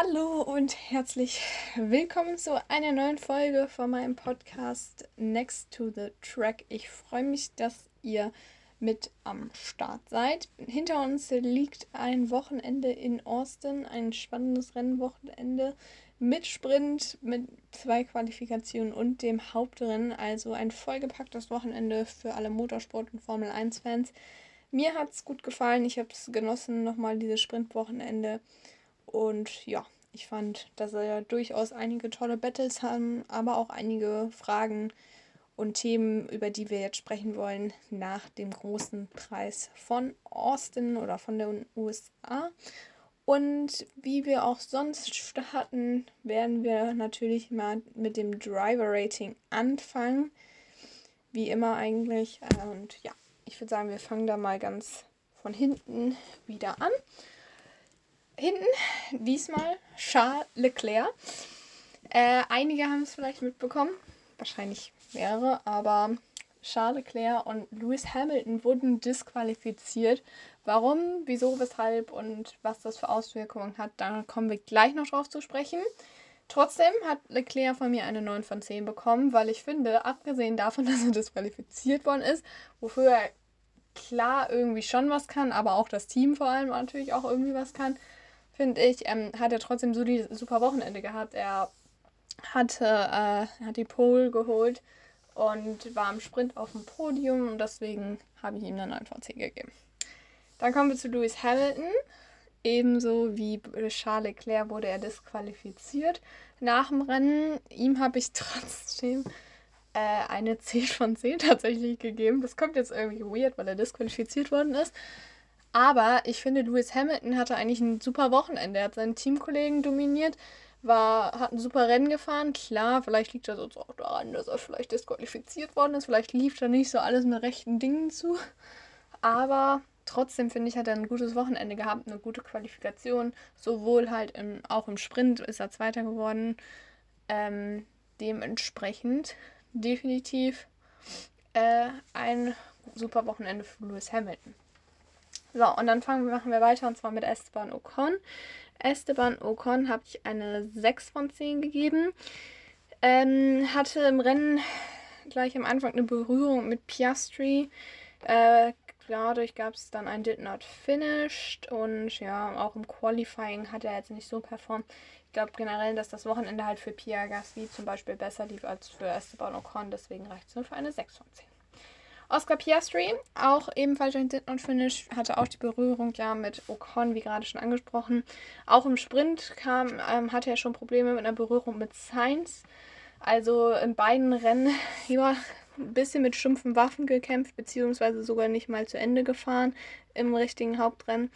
Hallo und herzlich willkommen zu einer neuen Folge von meinem Podcast Next to the Track. Ich freue mich, dass ihr mit am Start seid. Hinter uns liegt ein Wochenende in Austin, ein spannendes Rennwochenende mit Sprint, mit zwei Qualifikationen und dem Hauptrennen. Also ein vollgepacktes Wochenende für alle Motorsport- und Formel 1-Fans. Mir hat es gut gefallen. Ich habe es genossen, nochmal dieses Sprintwochenende. Und ja, ich fand, dass er durchaus einige tolle Battles haben, aber auch einige Fragen und Themen, über die wir jetzt sprechen wollen, nach dem großen Preis von Austin oder von den USA. Und wie wir auch sonst starten, werden wir natürlich mal mit dem Driver Rating anfangen. Wie immer eigentlich. Und ja, ich würde sagen, wir fangen da mal ganz von hinten wieder an hinten diesmal Charles Leclerc. Äh, einige haben es vielleicht mitbekommen, wahrscheinlich mehrere, aber Charles Leclerc und Lewis Hamilton wurden disqualifiziert. Warum, wieso, weshalb und was das für Auswirkungen hat, da kommen wir gleich noch drauf zu sprechen. Trotzdem hat Leclerc von mir eine 9 von 10 bekommen, weil ich finde, abgesehen davon, dass er disqualifiziert worden ist, wofür er klar irgendwie schon was kann, aber auch das Team vor allem natürlich auch irgendwie was kann, finde ich, ähm, hat er trotzdem so die super Wochenende gehabt. Er hatte, äh, hat die Pole geholt und war im Sprint auf dem Podium und deswegen habe ich ihm dann 9 von 10 gegeben. Dann kommen wir zu Lewis Hamilton. Ebenso wie Charles Leclerc wurde er disqualifiziert nach dem Rennen. Ihm habe ich trotzdem äh, eine 10 von 10 tatsächlich gegeben. Das kommt jetzt irgendwie weird, weil er disqualifiziert worden ist. Aber ich finde, Lewis Hamilton hatte eigentlich ein super Wochenende. Er hat seinen Teamkollegen dominiert, war, hat ein super Rennen gefahren. Klar, vielleicht liegt das auch daran, dass er vielleicht disqualifiziert worden ist. Vielleicht lief da nicht so alles mit rechten Dingen zu. Aber trotzdem finde ich, hat er ein gutes Wochenende gehabt, eine gute Qualifikation. Sowohl halt im, auch im Sprint ist er Zweiter geworden. Ähm, dementsprechend definitiv äh, ein super Wochenende für Lewis Hamilton. So, und dann fangen, machen wir weiter und zwar mit Esteban Ocon. Esteban Ocon habe ich eine 6 von 10 gegeben. Ähm, hatte im Rennen gleich am Anfang eine Berührung mit Piastri. Äh, dadurch gab es dann ein Did Not Finished und ja, auch im Qualifying hat er jetzt nicht so performt. Ich glaube generell, dass das Wochenende halt für Pierre Gasly zum Beispiel besser lief als für Esteban Ocon, deswegen reicht es nur für eine 6 von 10. Oscar Piastri, auch ebenfalls ein Sit und Finish, hatte auch die Berührung ja mit Ocon, wie gerade schon angesprochen. Auch im Sprint kam, ähm, hatte er schon Probleme mit einer Berührung mit Sainz. Also in beiden Rennen ja, ein bisschen mit stumpfen Waffen gekämpft, beziehungsweise sogar nicht mal zu Ende gefahren im richtigen Hauptrennen.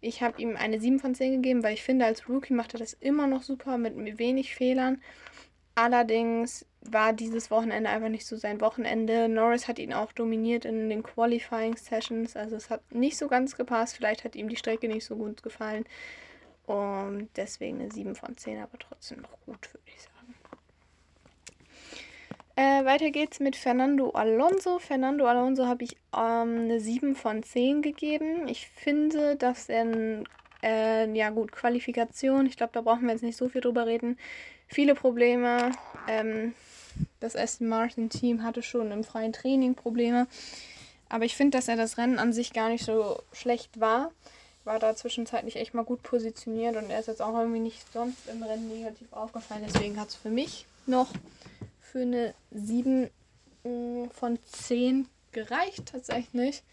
Ich habe ihm eine 7 von 10 gegeben, weil ich finde, als Rookie macht er das immer noch super mit wenig Fehlern. Allerdings war dieses Wochenende einfach nicht so sein Wochenende. Norris hat ihn auch dominiert in den Qualifying Sessions. Also es hat nicht so ganz gepasst. Vielleicht hat ihm die Strecke nicht so gut gefallen. Und deswegen eine 7 von 10, aber trotzdem noch gut, würde ich sagen. Äh, weiter geht's mit Fernando Alonso. Fernando Alonso habe ich ähm, eine 7 von 10 gegeben. Ich finde, dass er, äh, ja gut, Qualifikation, ich glaube, da brauchen wir jetzt nicht so viel drüber reden viele Probleme. Ähm, das Aston Martin Team hatte schon im freien Training Probleme. Aber ich finde, dass er das Rennen an sich gar nicht so schlecht war. War da zwischenzeitlich echt mal gut positioniert und er ist jetzt auch irgendwie nicht sonst im Rennen negativ aufgefallen. Deswegen hat es für mich noch für eine 7 mm, von 10 gereicht tatsächlich.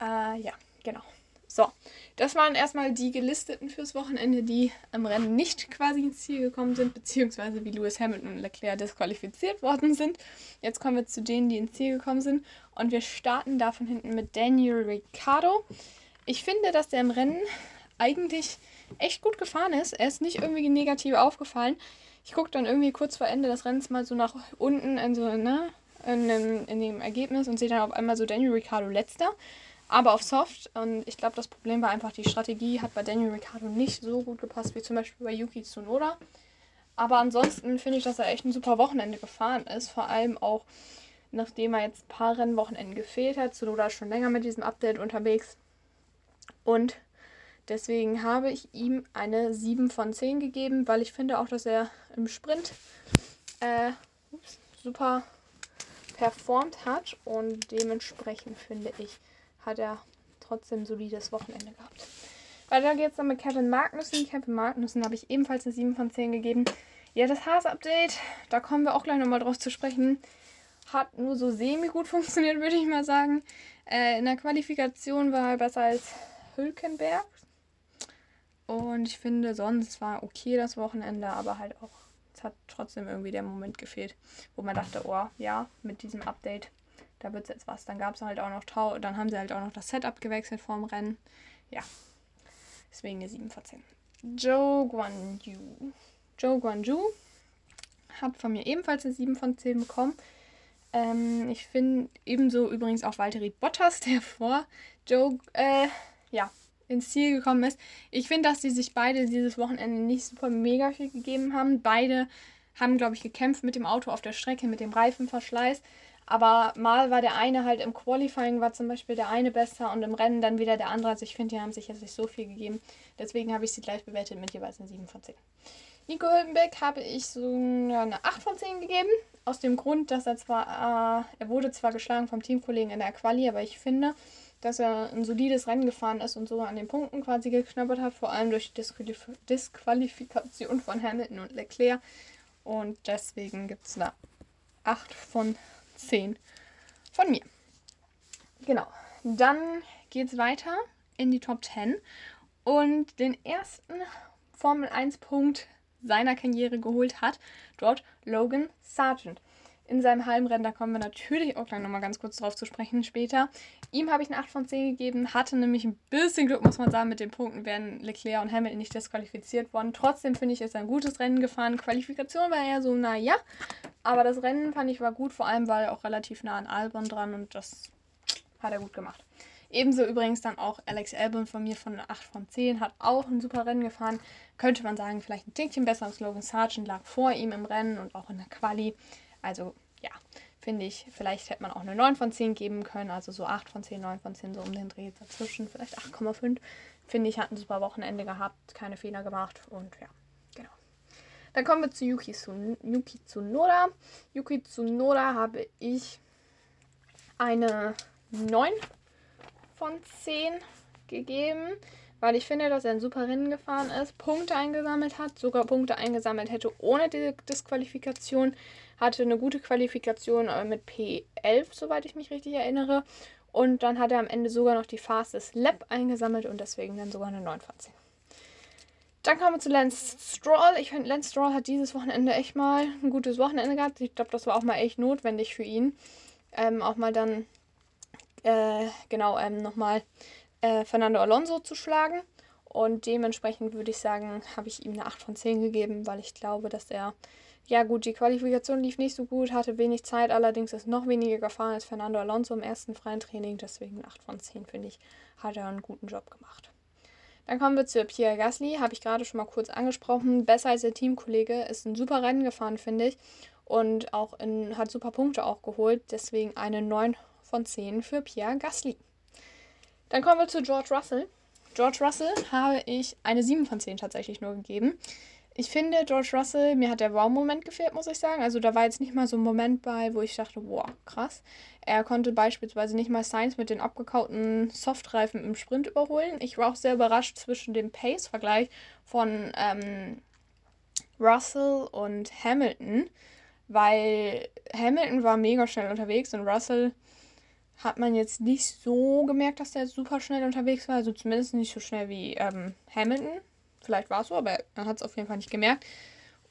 Äh, ja, genau. So, das waren erstmal die gelisteten fürs Wochenende, die am Rennen nicht quasi ins Ziel gekommen sind, beziehungsweise wie Lewis Hamilton und Leclerc disqualifiziert worden sind. Jetzt kommen wir zu denen, die ins Ziel gekommen sind. Und wir starten da von hinten mit Daniel Ricciardo. Ich finde, dass der im Rennen eigentlich echt gut gefahren ist. Er ist nicht irgendwie negativ aufgefallen. Ich gucke dann irgendwie kurz vor Ende des Rennens mal so nach unten in so, ne, in dem, in dem Ergebnis und sehe dann auf einmal so Daniel Ricciardo letzter aber auf Soft. Und ich glaube, das Problem war einfach, die Strategie hat bei Daniel Ricciardo nicht so gut gepasst wie zum Beispiel bei Yuki Tsunoda. Aber ansonsten finde ich, dass er echt ein super Wochenende gefahren ist. Vor allem auch, nachdem er jetzt ein paar Rennwochenenden gefehlt hat. Tsunoda ist schon länger mit diesem Update unterwegs. Und deswegen habe ich ihm eine 7 von 10 gegeben, weil ich finde auch, dass er im Sprint äh, ups, super performt hat und dementsprechend finde ich, hat er trotzdem solides Wochenende gehabt. Weiter geht's dann mit Kevin Magnussen. Kevin Magnussen habe ich ebenfalls eine 7 von 10 gegeben. Ja, das Haas-Update, da kommen wir auch gleich nochmal drauf zu sprechen, hat nur so semi-gut funktioniert, würde ich mal sagen. Äh, in der Qualifikation war er besser als Hülkenberg. Und ich finde, sonst war okay das Wochenende, aber halt auch, es hat trotzdem irgendwie der Moment gefehlt, wo man dachte, oh ja, mit diesem Update, da wird es jetzt was. Dann gab es halt auch noch Tau, dann haben sie halt auch noch das Setup gewechselt vorm Rennen. Ja, deswegen eine 7 von 10. Joe Guanju. Joe Guanju hat von mir ebenfalls eine 7 von 10 bekommen. Ähm, ich finde ebenso übrigens auch Valtteri Bottas, der vor Joe, äh, ja, ins Ziel gekommen ist. Ich finde, dass die sich beide dieses Wochenende nicht super mega viel gegeben haben. Beide haben, glaube ich, gekämpft mit dem Auto auf der Strecke, mit dem Reifenverschleiß. Aber mal war der eine halt im Qualifying, war zum Beispiel der eine besser und im Rennen dann wieder der andere. Also ich finde, die haben sich jetzt nicht so viel gegeben. Deswegen habe ich sie gleich bewertet mit jeweils einer 7 von 10. Nico Hülkenberg habe ich so eine 8 von 10 gegeben. Aus dem Grund, dass er zwar, äh, er wurde zwar geschlagen vom Teamkollegen in der Quali, aber ich finde, dass er ein solides Rennen gefahren ist und so an den Punkten quasi geknabbert hat, vor allem durch die Disqualif Disqualifikation von Hamilton und Leclerc. Und deswegen gibt es eine 8 von 10 von mir. Genau. Dann geht es weiter in die Top 10. Und den ersten Formel 1 Punkt seiner Karriere geholt hat, dort Logan Sargent. In seinem Heimrennen, da kommen wir natürlich auch gleich nochmal ganz kurz drauf zu sprechen später. Ihm habe ich eine 8 von 10 gegeben, hatte nämlich ein bisschen Glück, muss man sagen, mit den Punkten wären Leclerc und Hamilton nicht disqualifiziert worden. Trotzdem finde ich, ist ein gutes Rennen gefahren. Qualifikation war eher so, naja, aber das Rennen fand ich war gut, vor allem war er auch relativ nah an Albon dran und das hat er gut gemacht. Ebenso übrigens dann auch Alex Albon von mir von einer 8 von 10, hat auch ein super Rennen gefahren. Könnte man sagen, vielleicht ein Tickchen besser als Logan Sargent, lag vor ihm im Rennen und auch in der Quali. Also ja, finde ich, vielleicht hätte man auch eine 9 von 10 geben können, also so 8 von 10, 9 von 10, so um den Dreh dazwischen, vielleicht 8,5. Finde ich, hat ein super Wochenende gehabt, keine Fehler gemacht und ja, genau. Dann kommen wir zu Yuki, Tsun Yuki Tsunoda. Yuki Tsunoda habe ich eine 9 von 10 gegeben, weil ich finde, dass er ein super Rennen gefahren ist, Punkte eingesammelt hat, sogar Punkte eingesammelt hätte ohne die Disqualifikation, hatte eine gute Qualifikation mit P11, soweit ich mich richtig erinnere. Und dann hat er am Ende sogar noch die Fastest Lap eingesammelt und deswegen dann sogar eine 9 von 10. Dann kommen wir zu Lance Stroll. Ich finde, Lance Stroll hat dieses Wochenende echt mal ein gutes Wochenende gehabt. Ich glaube, das war auch mal echt notwendig für ihn. Ähm, auch mal dann äh, genau, ähm, nochmal äh, Fernando Alonso zu schlagen. Und dementsprechend würde ich sagen, habe ich ihm eine 8 von 10 gegeben, weil ich glaube, dass er, ja gut, die Qualifikation lief nicht so gut, hatte wenig Zeit, allerdings ist noch weniger gefahren als Fernando Alonso im ersten freien Training. Deswegen 8 von 10, finde ich, hat er einen guten Job gemacht. Dann kommen wir zu Pierre Gasly, habe ich gerade schon mal kurz angesprochen. Besser als der Teamkollege, ist ein super Rennen gefahren, finde ich. Und auch in, hat super Punkte auch geholt. Deswegen eine 9 von 10 für Pierre Gasly. Dann kommen wir zu George Russell. George Russell habe ich eine 7 von 10 tatsächlich nur gegeben. Ich finde, George Russell, mir hat der Wow-Moment gefehlt, muss ich sagen. Also da war jetzt nicht mal so ein Moment bei, wo ich dachte, wow, krass. Er konnte beispielsweise nicht mal Sainz mit den abgekauten Softreifen im Sprint überholen. Ich war auch sehr überrascht zwischen dem Pace-Vergleich von ähm, Russell und Hamilton, weil Hamilton war mega schnell unterwegs und Russell hat man jetzt nicht so gemerkt, dass der super schnell unterwegs war. Also zumindest nicht so schnell wie ähm, Hamilton. Vielleicht war es so, aber er hat es auf jeden Fall nicht gemerkt.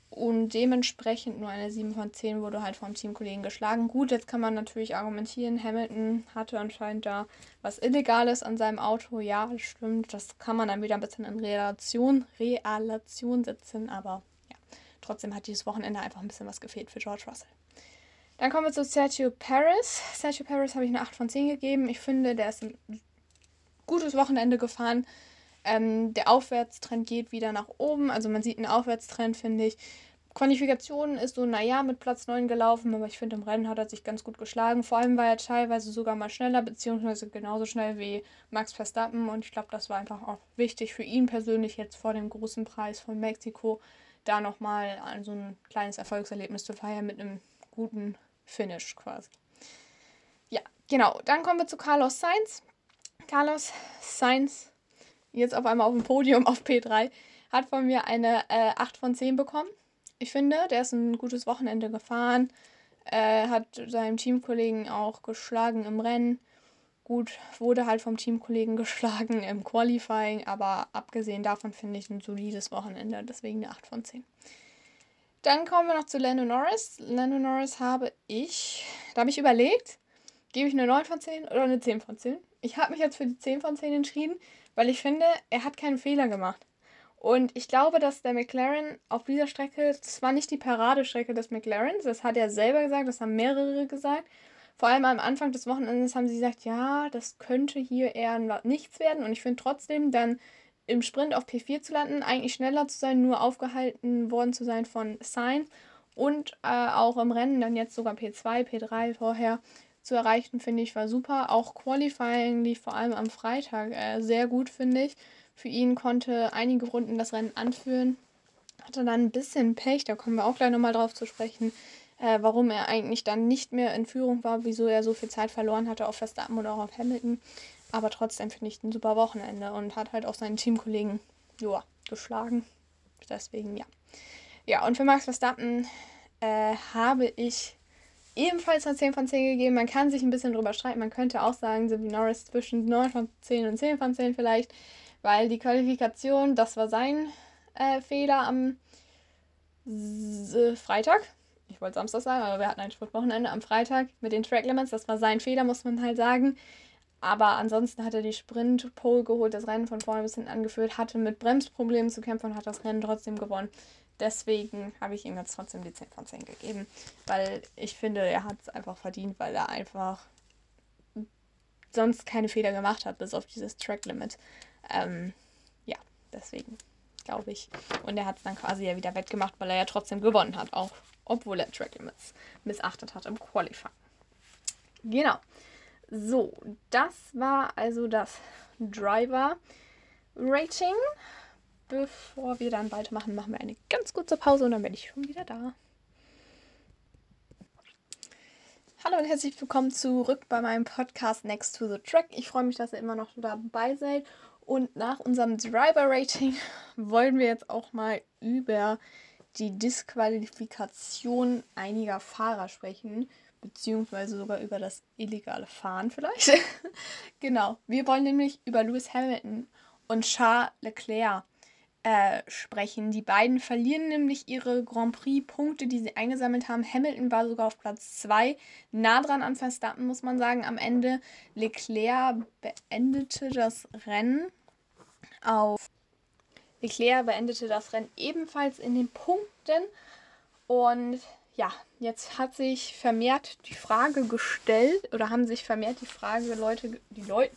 Und dementsprechend nur eine 7 von 10 wurde halt vom Teamkollegen geschlagen. Gut, jetzt kann man natürlich argumentieren, Hamilton hatte anscheinend da was Illegales an seinem Auto. Ja, stimmt. Das kann man dann wieder ein bisschen in Relation, Relation setzen. Aber ja, trotzdem hat dieses Wochenende einfach ein bisschen was gefehlt für George Russell. Dann kommen wir zu Sergio Paris. Sergio Paris habe ich eine 8 von 10 gegeben. Ich finde, der ist ein gutes Wochenende gefahren. Ähm, der Aufwärtstrend geht wieder nach oben. Also man sieht einen Aufwärtstrend, finde ich. Qualifikation ist so, naja, mit Platz 9 gelaufen, aber ich finde, im Rennen hat er sich ganz gut geschlagen. Vor allem war er teilweise sogar mal schneller, beziehungsweise genauso schnell wie Max Verstappen. Und ich glaube, das war einfach auch wichtig für ihn persönlich jetzt vor dem großen Preis von Mexiko, da nochmal so ein kleines Erfolgserlebnis zu feiern mit einem guten Finish quasi. Ja, genau. Dann kommen wir zu Carlos Sainz. Carlos Sainz, jetzt auf einmal auf dem Podium auf P3, hat von mir eine äh, 8 von 10 bekommen ich finde, der ist ein gutes Wochenende gefahren. Äh, hat seinem Teamkollegen auch geschlagen im Rennen. Gut, wurde halt vom Teamkollegen geschlagen im Qualifying, aber abgesehen davon finde ich ein solides Wochenende, deswegen eine 8 von 10. Dann kommen wir noch zu Lando Norris. Lando Norris habe ich, da habe ich überlegt, gebe ich eine 9 von 10 oder eine 10 von 10. Ich habe mich jetzt für die 10 von 10 entschieden, weil ich finde, er hat keinen Fehler gemacht. Und ich glaube, dass der McLaren auf dieser Strecke, das war nicht die Paradestrecke des McLarens, das hat er selber gesagt, das haben mehrere gesagt. Vor allem am Anfang des Wochenendes haben sie gesagt, ja, das könnte hier eher nichts werden. Und ich finde trotzdem dann im Sprint auf P4 zu landen, eigentlich schneller zu sein, nur aufgehalten worden zu sein von Sainz und äh, auch im Rennen dann jetzt sogar P2, P3 vorher zu erreichen, finde ich, war super. Auch Qualifying lief vor allem am Freitag äh, sehr gut, finde ich. Für ihn konnte einige Runden das Rennen anführen. Hatte dann ein bisschen Pech, da kommen wir auch gleich nochmal drauf zu sprechen, äh, warum er eigentlich dann nicht mehr in Führung war, wieso er so viel Zeit verloren hatte auf Verstappen oder auch auf Hamilton. Aber trotzdem finde ich ein super Wochenende und hat halt auch seinen Teamkollegen joa, geschlagen. Deswegen ja. Ja, und für Max Verstappen äh, habe ich ebenfalls eine 10 von 10 gegeben. Man kann sich ein bisschen drüber streiten. Man könnte auch sagen, so wie Norris zwischen 9 von 10 und 10 von 10 vielleicht weil die Qualifikation, das war sein äh, Fehler am S Freitag. Ich wollte Samstag sagen, aber wir hatten ein Sportwochenende am Freitag mit den Track Limits. Das war sein Fehler, muss man halt sagen. Aber ansonsten hat er die Sprint-Pole geholt, das Rennen von vorne bis hinten angeführt, hatte mit Bremsproblemen zu kämpfen und hat das Rennen trotzdem gewonnen. Deswegen habe ich ihm jetzt trotzdem die 10 von 10 gegeben, weil ich finde, er hat es einfach verdient, weil er einfach sonst keine Fehler gemacht hat, bis auf dieses Track Limit. Ähm, ja, deswegen glaube ich. Und er hat es dann quasi ja wieder wettgemacht, weil er ja trotzdem gewonnen hat, auch obwohl er Track Limits missachtet hat im Qualifying. Genau. So, das war also das Driver Rating. Bevor wir dann weitermachen, machen wir eine ganz kurze Pause und dann bin ich schon wieder da. Hallo und herzlich willkommen zurück bei meinem Podcast Next to the Track. Ich freue mich, dass ihr immer noch dabei seid und nach unserem Driver-Rating wollen wir jetzt auch mal über die Disqualifikation einiger Fahrer sprechen, beziehungsweise sogar über das illegale Fahren vielleicht. genau, wir wollen nämlich über Lewis Hamilton und Charles Leclerc äh, sprechen. Die beiden verlieren nämlich ihre Grand Prix-Punkte, die sie eingesammelt haben. Hamilton war sogar auf Platz 2, nah dran an Verstappen, muss man sagen. Am Ende Leclerc beendete das Rennen auf. Leclerc beendete das Rennen ebenfalls in den Punkten. Und ja, jetzt hat sich vermehrt die Frage gestellt, oder haben sich vermehrt die Frage, Leute, die Leute,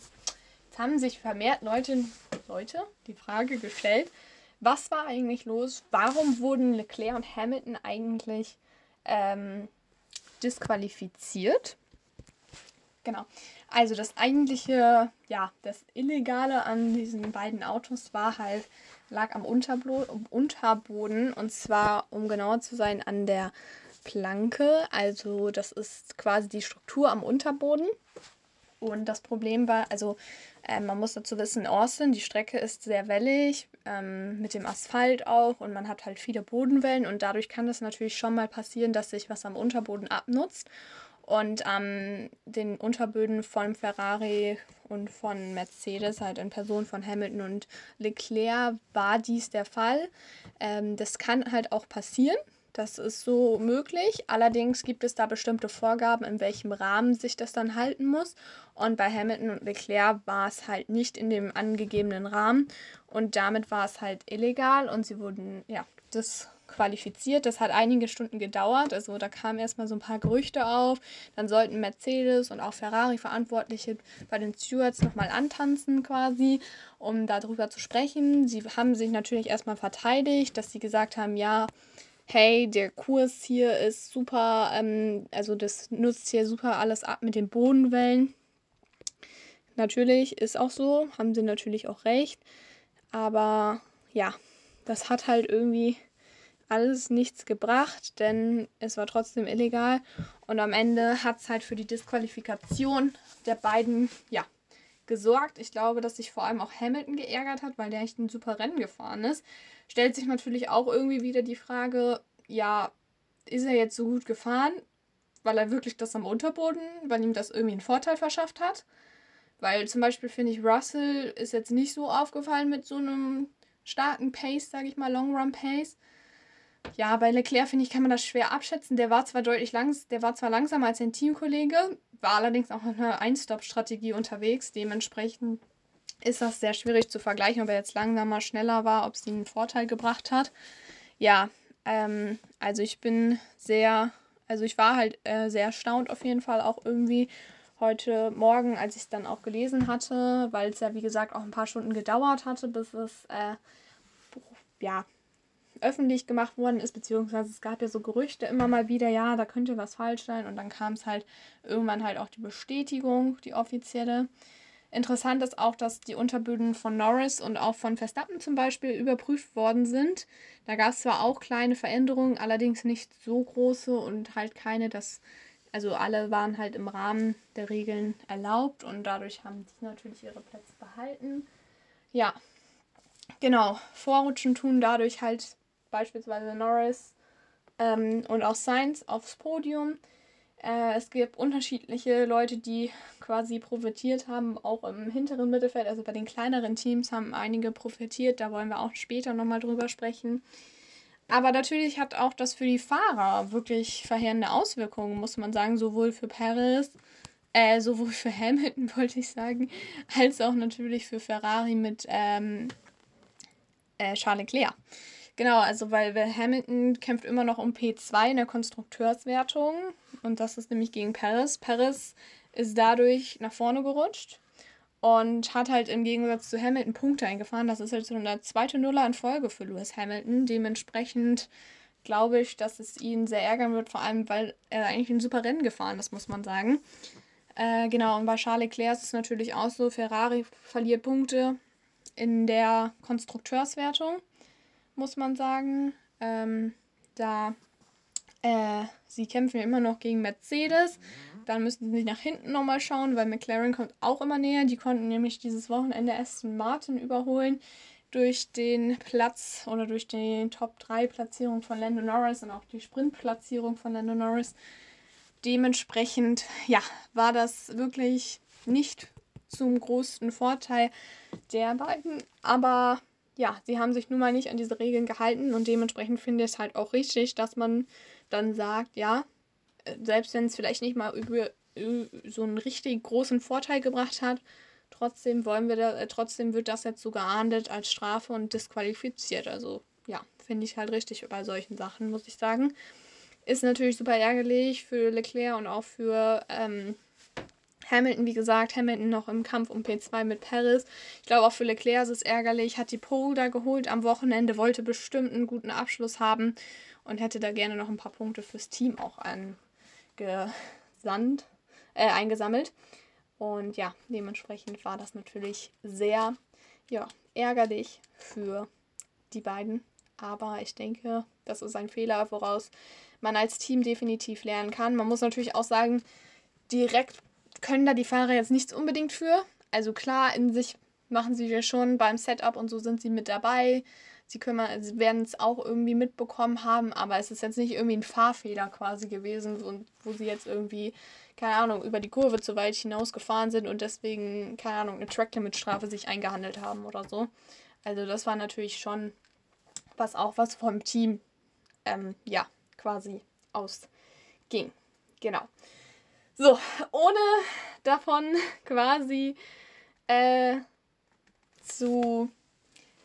jetzt haben sich vermehrt Leute, Leute die Frage gestellt, was war eigentlich los? Warum wurden Leclerc und Hamilton eigentlich ähm, disqualifiziert? Genau. Also das eigentliche, ja, das Illegale an diesen beiden Autos war halt, lag am Unterblo Unterboden und zwar, um genauer zu sein, an der Planke. Also das ist quasi die Struktur am Unterboden. Und das Problem war, also äh, man muss dazu wissen, Austin, die Strecke ist sehr wellig, ähm, mit dem Asphalt auch und man hat halt viele Bodenwellen und dadurch kann das natürlich schon mal passieren, dass sich was am Unterboden abnutzt. Und ähm, den Unterböden von Ferrari und von Mercedes, halt in Person von Hamilton und Leclerc, war dies der Fall. Ähm, das kann halt auch passieren. Das ist so möglich. Allerdings gibt es da bestimmte Vorgaben, in welchem Rahmen sich das dann halten muss. Und bei Hamilton und Leclerc war es halt nicht in dem angegebenen Rahmen. Und damit war es halt illegal und sie wurden, ja, disqualifiziert. Das hat einige Stunden gedauert. Also da kamen erstmal so ein paar Gerüchte auf. Dann sollten Mercedes und auch Ferrari-Verantwortliche bei den Stewards nochmal antanzen quasi, um darüber zu sprechen. Sie haben sich natürlich erstmal verteidigt, dass sie gesagt haben, ja, hey, der Kurs hier ist super, ähm, also das nutzt hier super alles ab mit den Bodenwellen. Natürlich ist auch so, haben sie natürlich auch recht. Aber ja, das hat halt irgendwie alles nichts gebracht, denn es war trotzdem illegal. Und am Ende hat es halt für die Disqualifikation der beiden, ja, gesorgt. Ich glaube, dass sich vor allem auch Hamilton geärgert hat, weil der echt ein super Rennen gefahren ist. Stellt sich natürlich auch irgendwie wieder die Frage, ja, ist er jetzt so gut gefahren, weil er wirklich das am Unterboden, weil ihm das irgendwie einen Vorteil verschafft hat? Weil zum Beispiel finde ich, Russell ist jetzt nicht so aufgefallen mit so einem starken Pace, sage ich mal, Long Run Pace. Ja, bei Leclerc finde ich, kann man das schwer abschätzen. Der war zwar deutlich langs der war zwar langsamer als sein Teamkollege, war allerdings auch in einer Ein-Stop-Strategie unterwegs. Dementsprechend ist das sehr schwierig zu vergleichen, ob er jetzt langsamer, schneller war, ob es ihm einen Vorteil gebracht hat. Ja, ähm, also ich bin sehr, also ich war halt äh, sehr erstaunt auf jeden Fall auch irgendwie heute Morgen, als ich es dann auch gelesen hatte, weil es ja wie gesagt auch ein paar Stunden gedauert hatte, bis es äh, ja öffentlich gemacht worden ist, beziehungsweise es gab ja so Gerüchte immer mal wieder, ja, da könnte was falsch sein und dann kam es halt irgendwann halt auch die Bestätigung, die offizielle. Interessant ist auch, dass die Unterböden von Norris und auch von Verstappen zum Beispiel überprüft worden sind. Da gab es zwar auch kleine Veränderungen, allerdings nicht so große und halt keine, dass, also alle waren halt im Rahmen der Regeln erlaubt und dadurch haben die natürlich ihre Plätze behalten. Ja, genau. Vorrutschen tun dadurch halt beispielsweise Norris ähm, und auch Sainz aufs Podium. Äh, es gibt unterschiedliche Leute, die quasi profitiert haben, auch im hinteren Mittelfeld, also bei den kleineren Teams haben einige profitiert, da wollen wir auch später nochmal drüber sprechen. Aber natürlich hat auch das für die Fahrer wirklich verheerende Auswirkungen, muss man sagen, sowohl für Paris, äh, sowohl für Hamilton, wollte ich sagen, als auch natürlich für Ferrari mit ähm, äh, Charles Leclerc. Genau, also weil Hamilton kämpft immer noch um P2 in der Konstrukteurswertung und das ist nämlich gegen Paris. Paris ist dadurch nach vorne gerutscht und hat halt im Gegensatz zu Hamilton Punkte eingefahren. Das ist halt so eine zweite Nuller in Folge für Lewis Hamilton. Dementsprechend glaube ich, dass es ihn sehr ärgern wird, vor allem weil er eigentlich ein super Rennen gefahren ist, muss man sagen. Äh, genau, und bei Charles Leclerc ist es natürlich auch so, Ferrari verliert Punkte in der Konstrukteurswertung muss man sagen. Ähm, da äh, sie kämpfen ja immer noch gegen Mercedes. Dann müssen sie nach hinten nochmal schauen, weil McLaren kommt auch immer näher. Die konnten nämlich dieses Wochenende Aston Martin überholen durch den Platz oder durch die Top 3 Platzierung von Lando Norris und auch die Sprintplatzierung von Lando Norris. Dementsprechend, ja, war das wirklich nicht zum größten Vorteil der beiden. Aber ja, sie haben sich nun mal nicht an diese Regeln gehalten und dementsprechend finde ich es halt auch richtig, dass man dann sagt, ja, äh, selbst wenn es vielleicht nicht mal über, so einen richtig großen Vorteil gebracht hat, trotzdem wollen wir da, äh, trotzdem wird das jetzt so geahndet als Strafe und disqualifiziert. Also ja, finde ich halt richtig bei solchen Sachen, muss ich sagen. Ist natürlich super ärgerlich für Leclerc und auch für ähm, Hamilton, wie gesagt, Hamilton noch im Kampf um P2 mit Paris. Ich glaube auch für Leclerc ist es ärgerlich, hat die Pole da geholt am Wochenende, wollte bestimmt einen guten Abschluss haben und hätte da gerne noch ein paar Punkte fürs Team auch angesandt, äh, eingesammelt. Und ja, dementsprechend war das natürlich sehr ja, ärgerlich für die beiden. Aber ich denke, das ist ein Fehler, woraus man als Team definitiv lernen kann. Man muss natürlich auch sagen, direkt können da die Fahrer jetzt nichts unbedingt für. Also klar, in sich machen sie ja schon beim Setup und so sind sie mit dabei. Sie, sie werden es auch irgendwie mitbekommen haben, aber es ist jetzt nicht irgendwie ein Fahrfehler quasi gewesen, und wo sie jetzt irgendwie, keine Ahnung, über die Kurve zu weit hinausgefahren sind und deswegen, keine Ahnung, eine Track-Limit-Strafe sich eingehandelt haben oder so. Also das war natürlich schon was auch was vom Team, ähm, ja, quasi ausging. Genau. So, ohne davon quasi äh, zu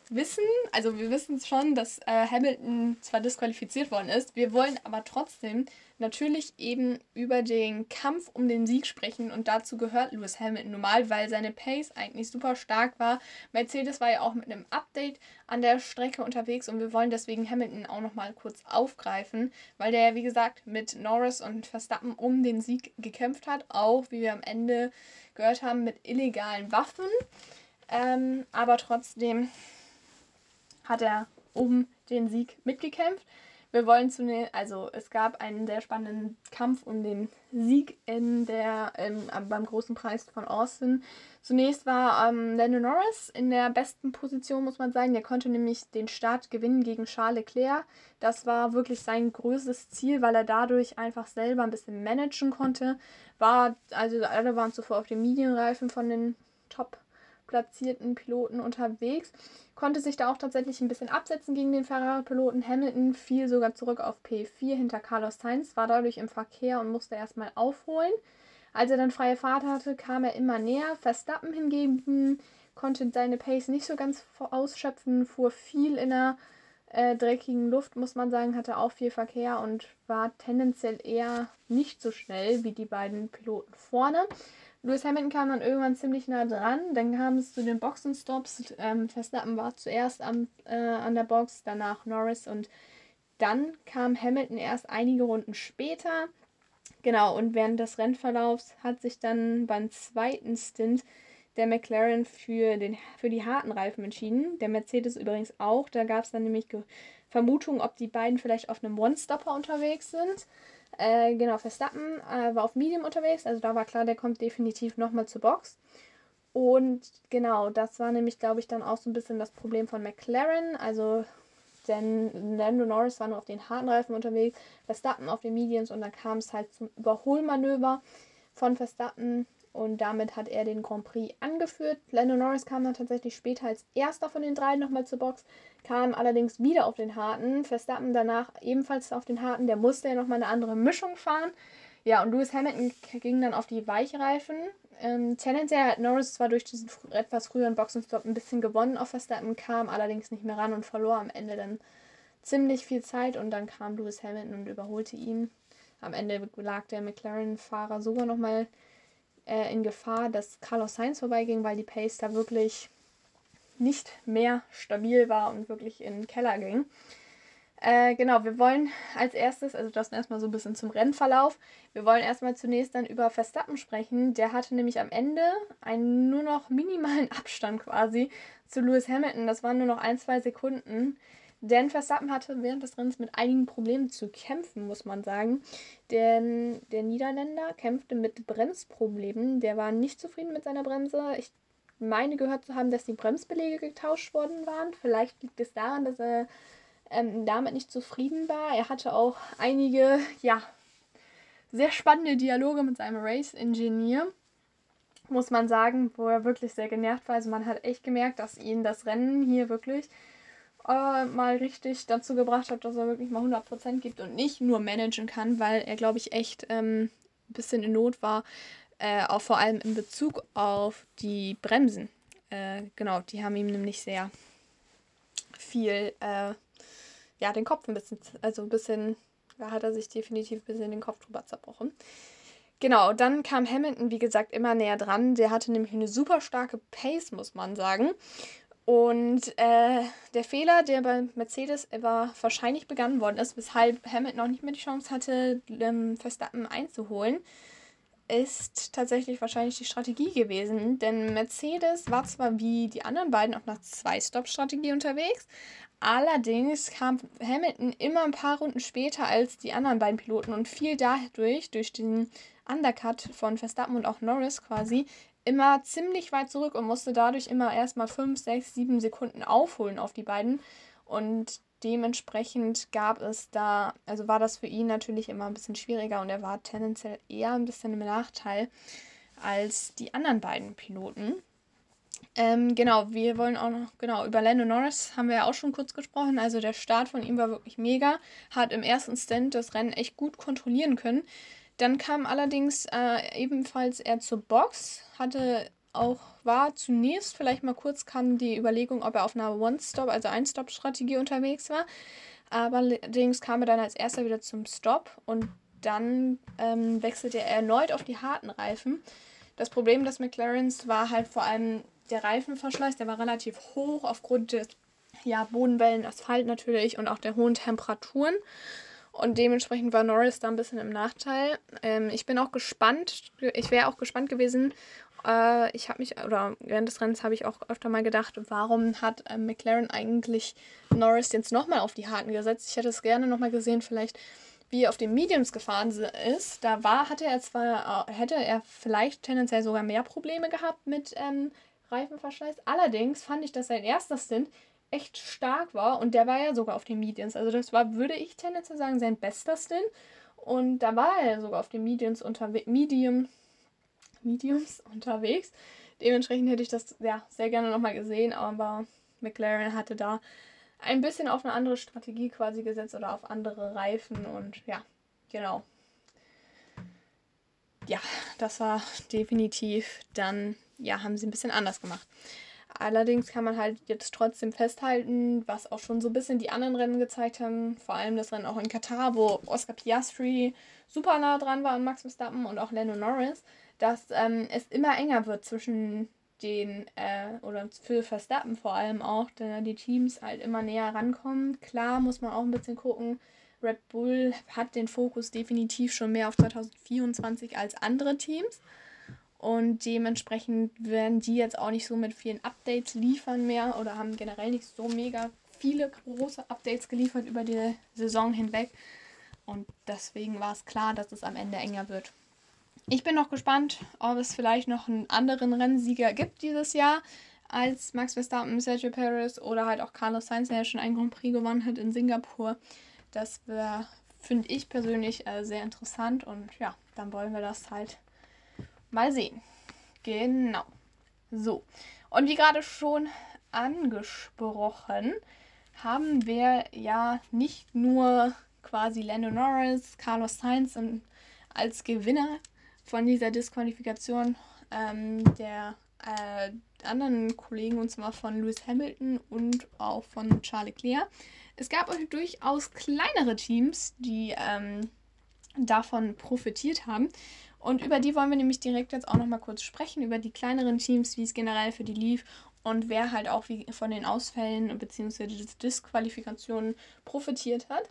wissen, also wir wissen schon, dass äh, Hamilton zwar disqualifiziert worden ist, wir wollen aber trotzdem natürlich eben über den Kampf um den Sieg sprechen und dazu gehört Lewis Hamilton normal, weil seine Pace eigentlich super stark war. Mercedes war ja auch mit einem Update an der Strecke unterwegs und wir wollen deswegen Hamilton auch nochmal kurz aufgreifen, weil der ja wie gesagt mit Norris und Verstappen um den Sieg gekämpft hat, auch wie wir am Ende gehört haben mit illegalen Waffen. Ähm, aber trotzdem hat er um den Sieg mitgekämpft. Wir wollen zunächst, also es gab einen sehr spannenden Kampf um den Sieg in der, ähm, beim großen Preis von Austin. Zunächst war ähm, Lando Norris in der besten Position, muss man sagen. Der konnte nämlich den Start gewinnen gegen Charles Leclerc. Das war wirklich sein größtes Ziel, weil er dadurch einfach selber ein bisschen managen konnte. War, also alle waren zuvor auf den Medienreifen von den Top platzierten Piloten unterwegs. Konnte sich da auch tatsächlich ein bisschen absetzen gegen den Ferrari-Piloten. Hamilton fiel sogar zurück auf P4 hinter Carlos Sainz, war dadurch im Verkehr und musste erstmal aufholen. Als er dann freie Fahrt hatte, kam er immer näher. Verstappen hingegen konnte seine Pace nicht so ganz ausschöpfen, fuhr viel in der äh, dreckigen Luft, muss man sagen, hatte auch viel Verkehr und war tendenziell eher nicht so schnell wie die beiden Piloten vorne. Lewis Hamilton kam dann irgendwann ziemlich nah dran. Dann kam es zu den Boxenstops. Ähm, Verstappen war zuerst am, äh, an der Box, danach Norris und dann kam Hamilton erst einige Runden später. Genau, und während des Rennverlaufs hat sich dann beim zweiten Stint der McLaren für, den, für die harten Reifen entschieden. Der Mercedes übrigens auch. Da gab es dann nämlich Vermutungen, ob die beiden vielleicht auf einem One-Stopper unterwegs sind. Äh, genau, Verstappen äh, war auf Medium unterwegs, also da war klar, der kommt definitiv nochmal zur Box. Und genau, das war nämlich, glaube ich, dann auch so ein bisschen das Problem von McLaren. Also, denn Lando Norris war nur auf den harten Reifen unterwegs, Verstappen auf den Mediums und dann kam es halt zum Überholmanöver von Verstappen und damit hat er den Grand Prix angeführt. Lando Norris kam dann tatsächlich später als erster von den drei nochmal zur Box, kam allerdings wieder auf den harten. Verstappen danach ebenfalls auf den harten. Der musste ja nochmal eine andere Mischung fahren. Ja, und Lewis Hamilton ging dann auf die Weichreifen. Ähm, tendenziell hat Norris zwar durch diesen etwas früheren Boxenstopp ein bisschen gewonnen auf Verstappen, kam allerdings nicht mehr ran und verlor am Ende dann ziemlich viel Zeit und dann kam Lewis Hamilton und überholte ihn. Am Ende lag der McLaren-Fahrer sogar nochmal äh, in Gefahr, dass Carlos Sainz vorbeiging, weil die Pace da wirklich nicht mehr stabil war und wirklich in den Keller ging. Äh, genau, wir wollen als erstes, also das erstmal so ein bisschen zum Rennverlauf. Wir wollen erstmal zunächst dann über Verstappen sprechen. Der hatte nämlich am Ende einen nur noch minimalen Abstand quasi zu Lewis Hamilton. Das waren nur noch ein, zwei Sekunden. Denn Verstappen hatte während des Rennens mit einigen Problemen zu kämpfen, muss man sagen. Denn der Niederländer kämpfte mit Bremsproblemen. Der war nicht zufrieden mit seiner Bremse. Ich meine gehört zu haben, dass die Bremsbeläge getauscht worden waren. Vielleicht liegt es daran, dass er ähm, damit nicht zufrieden war. Er hatte auch einige, ja, sehr spannende Dialoge mit seinem Race-Ingenieur, muss man sagen, wo er wirklich sehr genervt war. Also man hat echt gemerkt, dass ihn das Rennen hier wirklich äh, mal richtig dazu gebracht hat, dass er wirklich mal 100% gibt und nicht nur managen kann, weil er, glaube ich, echt ähm, ein bisschen in Not war, äh, auch vor allem in Bezug auf die Bremsen. Äh, genau, die haben ihm nämlich sehr viel, äh, ja, den Kopf ein bisschen, also ein bisschen, da hat er sich definitiv ein bisschen den Kopf drüber zerbrochen. Genau, dann kam Hamilton, wie gesagt, immer näher dran. Der hatte nämlich eine super starke Pace, muss man sagen. Und äh, der Fehler, der bei Mercedes war wahrscheinlich begangen worden ist, weshalb Hamilton noch nicht mehr die Chance hatte, ähm, Verstappen einzuholen, ist tatsächlich wahrscheinlich die Strategie gewesen. Denn Mercedes war zwar wie die anderen beiden auch nach Zwei-Stop-Strategie unterwegs, allerdings kam Hamilton immer ein paar Runden später als die anderen beiden Piloten und fiel dadurch, durch den Undercut von Verstappen und auch Norris quasi, immer ziemlich weit zurück und musste dadurch immer erstmal 5, 6, 7 Sekunden aufholen auf die beiden. Und dementsprechend gab es da, also war das für ihn natürlich immer ein bisschen schwieriger und er war tendenziell eher ein bisschen im Nachteil als die anderen beiden Piloten. Ähm, genau, wir wollen auch noch, genau, über Lando Norris haben wir ja auch schon kurz gesprochen. Also der Start von ihm war wirklich mega, hat im ersten Stand das Rennen echt gut kontrollieren können. Dann kam allerdings äh, ebenfalls er zur Box, hatte auch war. Zunächst vielleicht mal kurz kam die Überlegung, ob er auf einer One-Stop, also Ein-Stop-Strategie unterwegs war. Aber allerdings kam er dann als erster wieder zum Stop und dann ähm, wechselte er erneut auf die harten Reifen. Das Problem des McLarens war halt vor allem der Reifenverschleiß, der war relativ hoch aufgrund des ja, Bodenwellen, Asphalt natürlich und auch der hohen Temperaturen. Und dementsprechend war Norris da ein bisschen im Nachteil. Ähm, ich bin auch gespannt, ich wäre auch gespannt gewesen. Äh, ich habe mich, oder während des Rennens habe ich auch öfter mal gedacht, warum hat äh, McLaren eigentlich Norris jetzt nochmal auf die Harten gesetzt? Ich hätte es gerne nochmal gesehen, vielleicht wie er auf den Mediums gefahren ist. Da war, hatte er zwar, äh, hätte er vielleicht tendenziell sogar mehr Probleme gehabt mit ähm, Reifenverschleiß. Allerdings fand ich, dass sein erster Stint echt stark war und der war ja sogar auf den Mediums. Also das war, würde ich tendenziell sagen, sein bester Stint. Und da war er sogar auf den Mediums, unterwe Medium, Mediums unterwegs. Dementsprechend hätte ich das ja sehr gerne nochmal gesehen, aber McLaren hatte da ein bisschen auf eine andere Strategie quasi gesetzt oder auf andere Reifen und ja, genau. Ja, das war definitiv dann, ja, haben sie ein bisschen anders gemacht. Allerdings kann man halt jetzt trotzdem festhalten, was auch schon so ein bisschen die anderen Rennen gezeigt haben, vor allem das Rennen auch in Katar, wo Oscar Piastri super nah dran war an Max Verstappen und auch Lando Norris, dass ähm, es immer enger wird zwischen den, äh, oder für Verstappen vor allem auch, da die Teams halt immer näher rankommen. Klar muss man auch ein bisschen gucken, Red Bull hat den Fokus definitiv schon mehr auf 2024 als andere Teams. Und dementsprechend werden die jetzt auch nicht so mit vielen Updates liefern mehr oder haben generell nicht so mega viele große Updates geliefert über die Saison hinweg. Und deswegen war es klar, dass es am Ende enger wird. Ich bin noch gespannt, ob es vielleicht noch einen anderen Rennsieger gibt dieses Jahr als Max Verstappen, Sergio Perez oder halt auch Carlos Sainz, der ja schon einen Grand Prix gewonnen hat in Singapur. Das finde ich persönlich, äh, sehr interessant und ja, dann wollen wir das halt Mal sehen. Genau. So. Und wie gerade schon angesprochen, haben wir ja nicht nur quasi Lando Norris, Carlos Sainz als Gewinner von dieser Disqualifikation ähm, der äh, anderen Kollegen, und zwar von Lewis Hamilton und auch von Charles Leclerc. Es gab auch durchaus kleinere Teams, die ähm, davon profitiert haben. Und über die wollen wir nämlich direkt jetzt auch nochmal kurz sprechen, über die kleineren Teams, wie es generell für die lief und wer halt auch wie von den Ausfällen bzw. Disqualifikationen profitiert hat.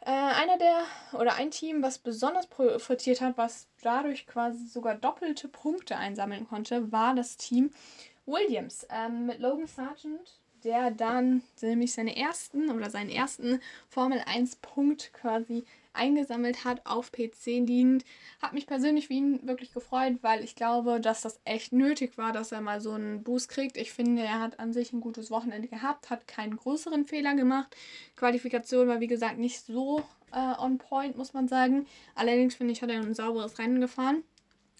Äh, einer der oder ein Team, was besonders profitiert hat, was dadurch quasi sogar doppelte Punkte einsammeln konnte, war das Team Williams ähm, mit Logan Sargent, der dann nämlich seine ersten oder seinen ersten Formel 1 Punkt quasi eingesammelt hat auf P10 liegend. Hat mich persönlich für ihn wirklich gefreut, weil ich glaube, dass das echt nötig war, dass er mal so einen Boost kriegt. Ich finde, er hat an sich ein gutes Wochenende gehabt, hat keinen größeren Fehler gemacht. Qualifikation war, wie gesagt, nicht so äh, on point, muss man sagen. Allerdings finde ich, hat er ein sauberes Rennen gefahren.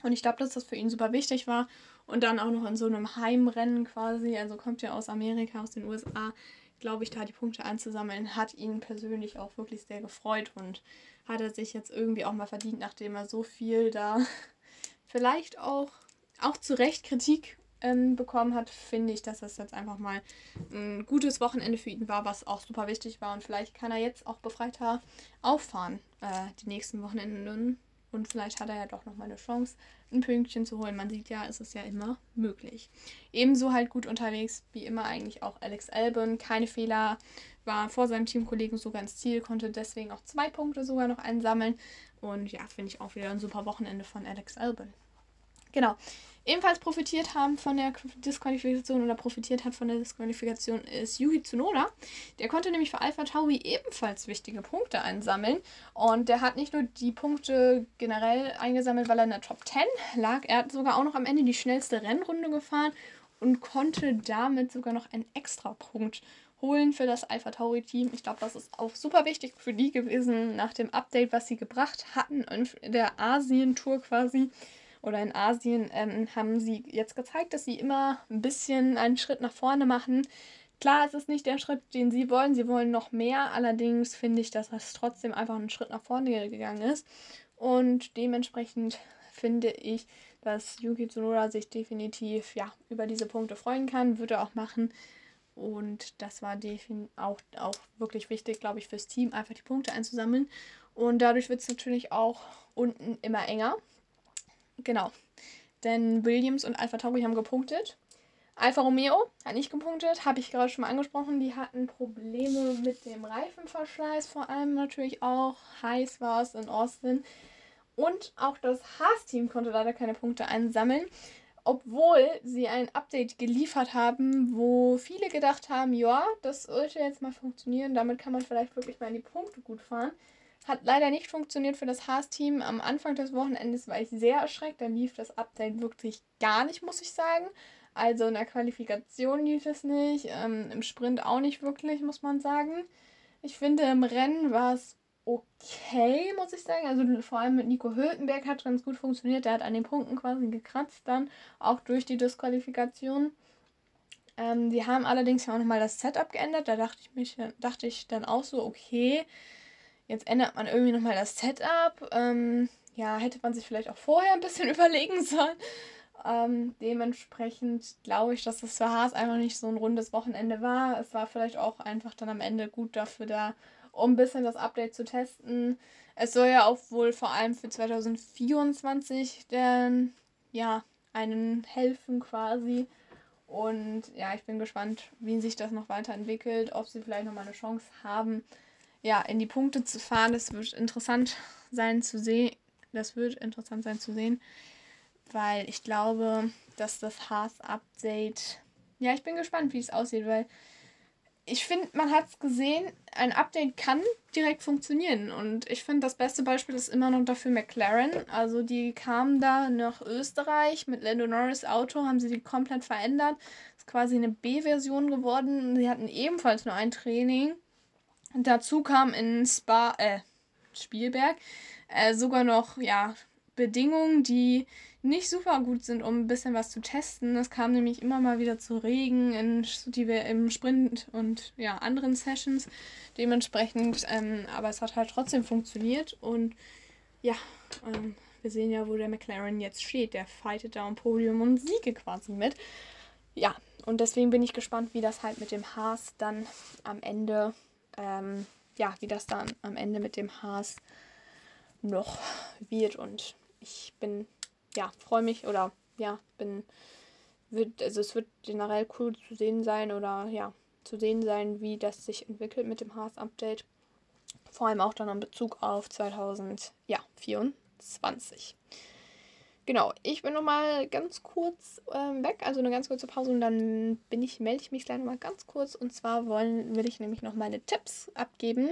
Und ich glaube, dass das für ihn super wichtig war. Und dann auch noch in so einem Heimrennen quasi, also kommt ja aus Amerika, aus den USA, glaube ich, da die Punkte einzusammeln, hat ihn persönlich auch wirklich sehr gefreut und hat er sich jetzt irgendwie auch mal verdient, nachdem er so viel da vielleicht auch, auch zu Recht Kritik ähm, bekommen hat, finde ich, dass das jetzt einfach mal ein gutes Wochenende für ihn war, was auch super wichtig war. Und vielleicht kann er jetzt auch befreiter auffahren, äh, die nächsten Wochenenden. Und vielleicht hat er ja doch nochmal eine Chance, ein Pünktchen zu holen. Man sieht ja, es ist ja immer möglich. Ebenso halt gut unterwegs, wie immer eigentlich auch Alex Albon. Keine Fehler, war vor seinem Teamkollegen sogar ins Ziel, konnte deswegen auch zwei Punkte sogar noch einsammeln. Und ja, finde ich auch wieder ein super Wochenende von Alex Albon. Genau. Ebenfalls profitiert haben von der Disqualifikation oder profitiert hat von der Disqualifikation ist Yuki Tsunoda. Der konnte nämlich für Alpha Tauri ebenfalls wichtige Punkte einsammeln. Und der hat nicht nur die Punkte generell eingesammelt, weil er in der Top 10 lag, er hat sogar auch noch am Ende die schnellste Rennrunde gefahren und konnte damit sogar noch einen extra Punkt holen für das Alpha Tauri Team. Ich glaube, das ist auch super wichtig für die gewesen nach dem Update, was sie gebracht hatten in der Asien-Tour quasi oder in Asien, ähm, haben sie jetzt gezeigt, dass sie immer ein bisschen einen Schritt nach vorne machen. Klar, es ist nicht der Schritt, den sie wollen. Sie wollen noch mehr. Allerdings finde ich, dass das trotzdem einfach einen Schritt nach vorne gegangen ist. Und dementsprechend finde ich, dass Yuki Tsunoda sich definitiv ja, über diese Punkte freuen kann, würde auch machen. Und das war auch, auch wirklich wichtig, glaube ich, fürs Team, einfach die Punkte einzusammeln. Und dadurch wird es natürlich auch unten immer enger. Genau. Denn Williams und Alpha Tauri haben gepunktet. Alfa Romeo hat nicht gepunktet, habe ich gerade schon mal angesprochen. Die hatten Probleme mit dem Reifenverschleiß, vor allem natürlich auch. Heiß war es in Austin. Und auch das Haas-Team konnte leider keine Punkte einsammeln, obwohl sie ein Update geliefert haben, wo viele gedacht haben, ja, das sollte jetzt mal funktionieren, damit kann man vielleicht wirklich mal in die Punkte gut fahren. Hat leider nicht funktioniert für das Haas-Team. Am Anfang des Wochenendes war ich sehr erschreckt. Da lief das Update wirklich gar nicht, muss ich sagen. Also in der Qualifikation lief es nicht, ähm, im Sprint auch nicht wirklich, muss man sagen. Ich finde, im Rennen war es okay, muss ich sagen. Also vor allem mit Nico Hülkenberg hat ganz gut funktioniert. Der hat an den Punkten quasi gekratzt dann, auch durch die Disqualifikation. Ähm, haben allerdings ja auch nochmal das Setup geändert. Da dachte ich, mich, dachte ich dann auch so, okay, jetzt ändert man irgendwie nochmal das Setup. Ähm, ja, hätte man sich vielleicht auch vorher ein bisschen überlegen sollen. Ähm, dementsprechend glaube ich, dass das für Haas einfach nicht so ein rundes Wochenende war. Es war vielleicht auch einfach dann am Ende gut dafür da, um ein bisschen das Update zu testen. Es soll ja auch wohl vor allem für 2024 denn, ja, einen helfen quasi. Und ja, ich bin gespannt, wie sich das noch weiterentwickelt, ob sie vielleicht nochmal eine Chance haben, ja, in die Punkte zu fahren. Das wird interessant sein zu sehen. Das wird interessant sein zu sehen, weil ich glaube, dass das Haas-Update. Ja, ich bin gespannt, wie es aussieht, weil ich finde, man hat es gesehen, ein Update kann direkt funktionieren. Und ich finde, das beste Beispiel ist immer noch dafür McLaren. Also die kamen da nach Österreich mit Lando Norris Auto, haben sie die komplett verändert. Ist quasi eine B-Version geworden. Sie hatten ebenfalls nur ein Training. Dazu kam in Spa, äh, Spielberg äh, sogar noch, ja, Bedingungen, die nicht super gut sind, um ein bisschen was zu testen. Es kam nämlich immer mal wieder zu Regen in, die wir im Sprint und ja, anderen Sessions. Dementsprechend, ähm, aber es hat halt trotzdem funktioniert und ja, ähm, wir sehen ja, wo der McLaren jetzt steht. Der fightet da um Podium und Siege quasi mit. Ja, und deswegen bin ich gespannt, wie das halt mit dem Haas dann am Ende, ähm, ja, wie das dann am Ende mit dem Haas noch wird. Und ich bin ja, freue mich oder ja, bin, wird, also es wird generell cool zu sehen sein oder ja, zu sehen sein, wie das sich entwickelt mit dem Haas-Update. Vor allem auch dann in Bezug auf 2024. Genau, ich bin nochmal ganz kurz ähm, weg, also eine ganz kurze Pause und dann bin ich, melde ich mich gleich nochmal ganz kurz. Und zwar wollen, will ich nämlich noch meine Tipps abgeben.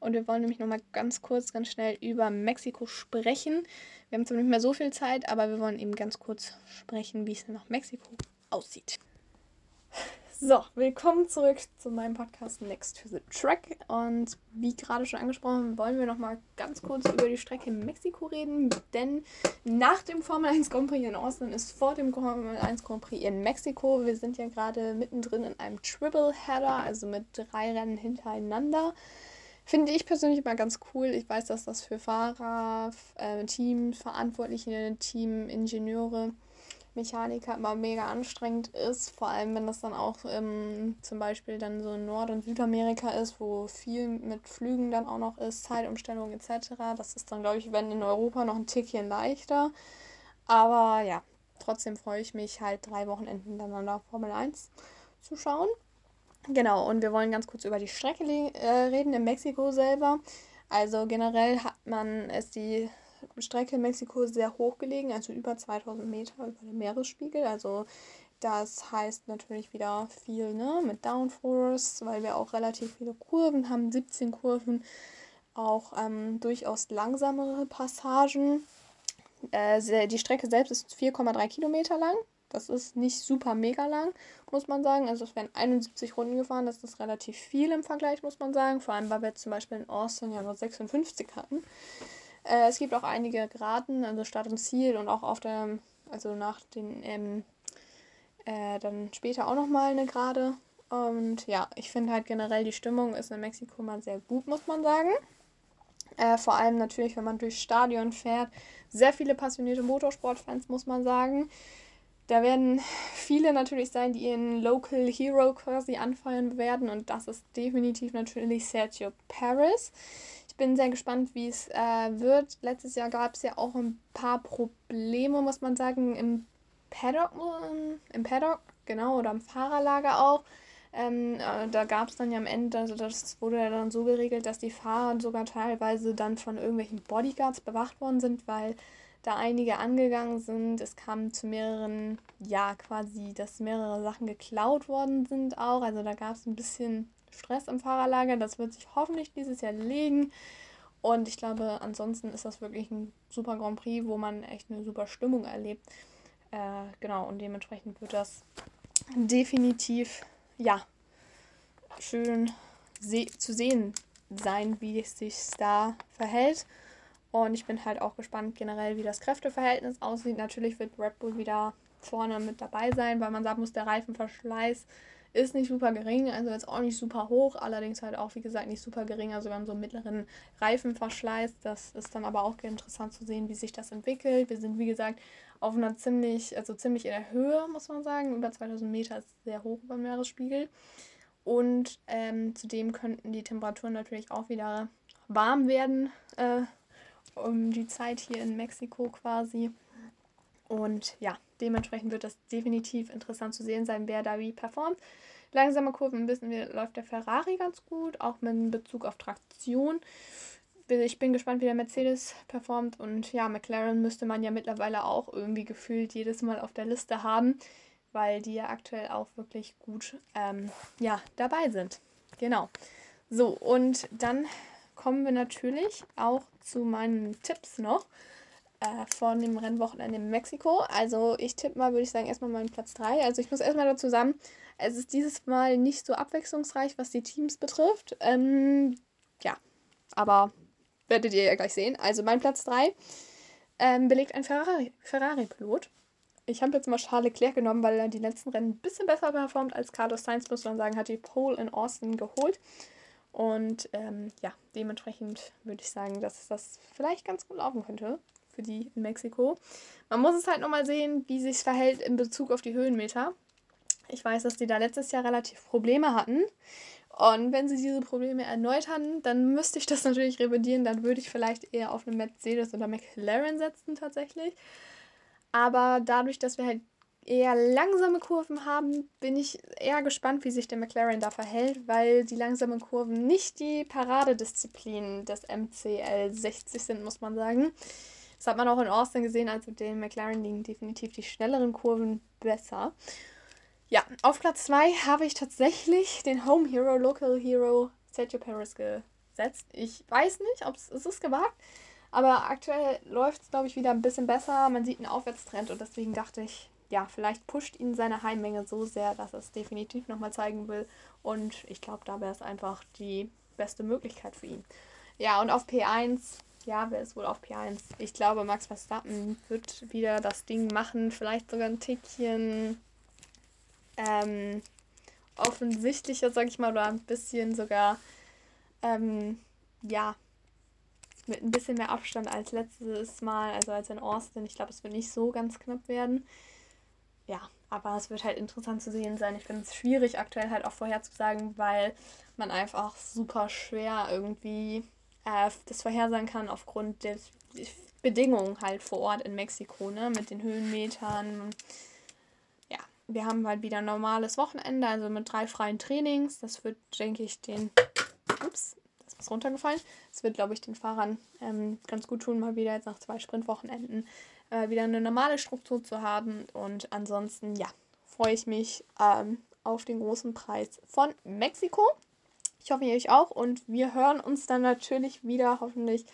Und wir wollen nämlich nochmal ganz kurz, ganz schnell über Mexiko sprechen. Wir haben zwar nicht mehr so viel Zeit, aber wir wollen eben ganz kurz sprechen, wie es nach Mexiko aussieht. So, willkommen zurück zu meinem Podcast Next to the Track. Und wie gerade schon angesprochen, wollen wir noch mal ganz kurz über die Strecke in Mexiko reden. Denn nach dem Formel 1 Grand Prix in Austin ist vor dem Formel 1 Grand Prix in Mexiko. Wir sind ja gerade mittendrin in einem Triple Header, also mit drei Rennen hintereinander. Finde ich persönlich immer ganz cool. Ich weiß, dass das für Fahrer, äh, Teamverantwortliche, Teamingenieure Mechaniker immer mega anstrengend ist, vor allem wenn das dann auch ähm, zum Beispiel dann so in Nord- und Südamerika ist, wo viel mit Flügen dann auch noch ist, Zeitumstellung etc. Das ist dann, glaube ich, wenn in Europa noch ein Tickchen leichter. Aber ja, trotzdem freue ich mich halt drei Wochenenden hintereinander Formel 1 zu schauen. Genau, und wir wollen ganz kurz über die Strecke äh, reden in Mexiko selber. Also generell hat man es die Strecke in Mexiko sehr hoch gelegen, also über 2000 Meter über dem Meeresspiegel. Also das heißt natürlich wieder viel ne, mit Downforce, weil wir auch relativ viele Kurven haben, 17 Kurven, auch ähm, durchaus langsamere Passagen. Äh, die Strecke selbst ist 4,3 Kilometer lang. Das ist nicht super mega lang, muss man sagen. Also es werden 71 Runden gefahren. Das ist relativ viel im Vergleich, muss man sagen. Vor allem, weil wir zum Beispiel in Austin ja nur 56 hatten. Äh, es gibt auch einige Geraden, also Start und Ziel und auch auf der, also nach den, ähm, äh, dann später auch nochmal eine Gerade. Und ja, ich finde halt generell die Stimmung ist in Mexiko mal sehr gut, muss man sagen. Äh, vor allem natürlich, wenn man durchs Stadion fährt. Sehr viele passionierte Motorsportfans, muss man sagen. Da werden viele natürlich sein, die ihren Local Hero quasi anfeuern werden. Und das ist definitiv natürlich Sergio Paris. Ich bin sehr gespannt, wie es äh, wird. Letztes Jahr gab es ja auch ein paar Probleme, muss man sagen, im Paddock, im Paddock, genau, oder im Fahrerlager auch. Ähm, äh, da gab es dann ja am Ende, also das wurde ja dann so geregelt, dass die Fahrer sogar teilweise dann von irgendwelchen Bodyguards bewacht worden sind, weil da einige angegangen sind. Es kam zu mehreren, ja, quasi, dass mehrere Sachen geklaut worden sind auch. Also da gab es ein bisschen Stress im Fahrerlager. Das wird sich hoffentlich dieses Jahr legen. Und ich glaube, ansonsten ist das wirklich ein super Grand Prix, wo man echt eine super Stimmung erlebt. Äh, genau, und dementsprechend wird das definitiv, ja, schön se zu sehen sein, wie es sich da verhält. Und ich bin halt auch gespannt generell, wie das Kräfteverhältnis aussieht. Natürlich wird Red Bull wieder vorne mit dabei sein, weil man sagen muss, der Reifenverschleiß ist nicht super gering, also jetzt auch nicht super hoch, allerdings halt auch, wie gesagt, nicht super gering, also wir haben so einen mittleren Reifenverschleiß. Das ist dann aber auch interessant zu sehen, wie sich das entwickelt. Wir sind, wie gesagt, auf einer ziemlich, also ziemlich in der Höhe, muss man sagen. Über 2000 Meter ist sehr hoch über dem Meeresspiegel. Und ähm, zudem könnten die Temperaturen natürlich auch wieder warm werden. Äh, um die Zeit hier in Mexiko quasi. Und ja, dementsprechend wird das definitiv interessant zu sehen sein, wer da wie performt. Langsame Kurven wissen wir, läuft der Ferrari ganz gut, auch mit Bezug auf Traktion. Ich bin gespannt, wie der Mercedes performt. Und ja, McLaren müsste man ja mittlerweile auch irgendwie gefühlt jedes Mal auf der Liste haben, weil die ja aktuell auch wirklich gut ähm, ja, dabei sind. Genau. So, und dann kommen wir natürlich auch zu meinen Tipps noch äh, von dem Rennwochenende in Mexiko. Also ich tippe mal, würde ich sagen, erstmal meinen Platz 3. Also ich muss erstmal dazu sagen, es ist dieses Mal nicht so abwechslungsreich, was die Teams betrifft. Ähm, ja, aber werdet ihr ja gleich sehen. Also mein Platz 3 ähm, belegt ein Ferrari-Pilot. Ferrari ich habe jetzt mal Charles Leclerc genommen, weil er die letzten Rennen ein bisschen besser performt als Carlos Sainz, muss man sagen, hat die Pole in Austin geholt. Und ähm, ja, dementsprechend würde ich sagen, dass das vielleicht ganz gut laufen könnte für die in Mexiko. Man muss es halt nochmal sehen, wie sich verhält in Bezug auf die Höhenmeter. Ich weiß, dass die da letztes Jahr relativ Probleme hatten. Und wenn sie diese Probleme erneut hatten, dann müsste ich das natürlich revidieren. Dann würde ich vielleicht eher auf eine Mercedes oder McLaren setzen tatsächlich. Aber dadurch, dass wir halt eher langsame Kurven haben, bin ich eher gespannt, wie sich der McLaren da verhält, weil die langsamen Kurven nicht die Paradedisziplin des MCL 60 sind, muss man sagen. Das hat man auch in Austin gesehen, also dem McLaren liegen definitiv die schnelleren Kurven besser. Ja, auf Platz 2 habe ich tatsächlich den Home Hero, Local Hero Sergio Perez gesetzt. Ich weiß nicht, ob es ist gewagt, aber aktuell läuft es, glaube ich, wieder ein bisschen besser. Man sieht einen Aufwärtstrend und deswegen dachte ich, ja, vielleicht pusht ihn seine Heimmenge so sehr, dass er es definitiv nochmal zeigen will. Und ich glaube, da wäre es einfach die beste Möglichkeit für ihn. Ja, und auf P1, ja, wer ist wohl auf P1? Ich glaube, Max Verstappen wird wieder das Ding machen. Vielleicht sogar ein Tickchen ähm, offensichtlicher, sag ich mal, oder ein bisschen sogar, ähm, ja, mit ein bisschen mehr Abstand als letztes Mal, also als in Austin. Ich glaube, es wird nicht so ganz knapp werden ja, aber es wird halt interessant zu sehen sein. Ich finde es schwierig, aktuell halt auch vorherzusagen, weil man einfach super schwer irgendwie äh, das vorhersagen kann aufgrund der Bedingungen halt vor Ort in Mexiko, ne? Mit den Höhenmetern. Ja, wir haben halt wieder ein normales Wochenende, also mit drei freien Trainings. Das wird, denke ich, den. Ups, das ist runtergefallen. Das wird, glaube ich, den Fahrern ähm, ganz gut tun, mal wieder jetzt nach zwei Sprintwochenenden äh, wieder eine normale Struktur zu haben. Und ansonsten, ja, freue ich mich ähm, auf den großen Preis von Mexiko. Ich hoffe, ihr euch auch. Und wir hören uns dann natürlich wieder, hoffentlich,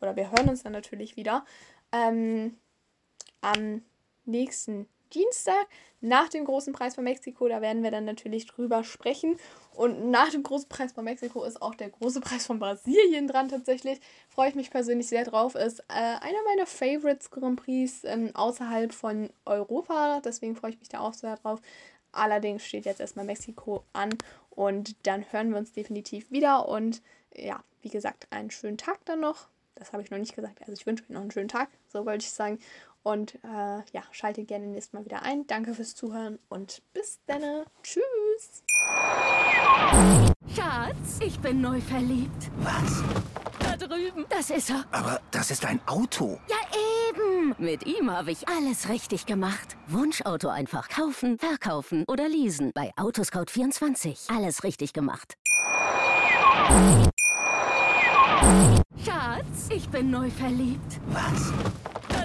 oder wir hören uns dann natürlich wieder ähm, am nächsten Dienstag nach dem großen Preis von Mexiko. Da werden wir dann natürlich drüber sprechen. Und nach dem großen Preis von Mexiko ist auch der große Preis von Brasilien dran tatsächlich. Freue ich mich persönlich sehr drauf. Ist äh, einer meiner Favorites Grand Prix ähm, außerhalb von Europa. Deswegen freue ich mich da auch sehr drauf. Allerdings steht jetzt erstmal Mexiko an und dann hören wir uns definitiv wieder. Und ja, wie gesagt, einen schönen Tag dann noch. Das habe ich noch nicht gesagt. Also ich wünsche euch noch einen schönen Tag, so wollte ich sagen. Und äh, ja, schaltet gerne nächstes Mal wieder ein. Danke fürs Zuhören und bis dann. Tschüss. Schatz, ich bin neu verliebt. Was? Da drüben. Das ist er. Aber das ist ein Auto. Ja, eben. Mit ihm habe ich alles richtig gemacht. Wunschauto einfach kaufen, verkaufen oder leasen. Bei Autoscout24. Alles richtig gemacht. Schatz, ich bin neu verliebt. Was?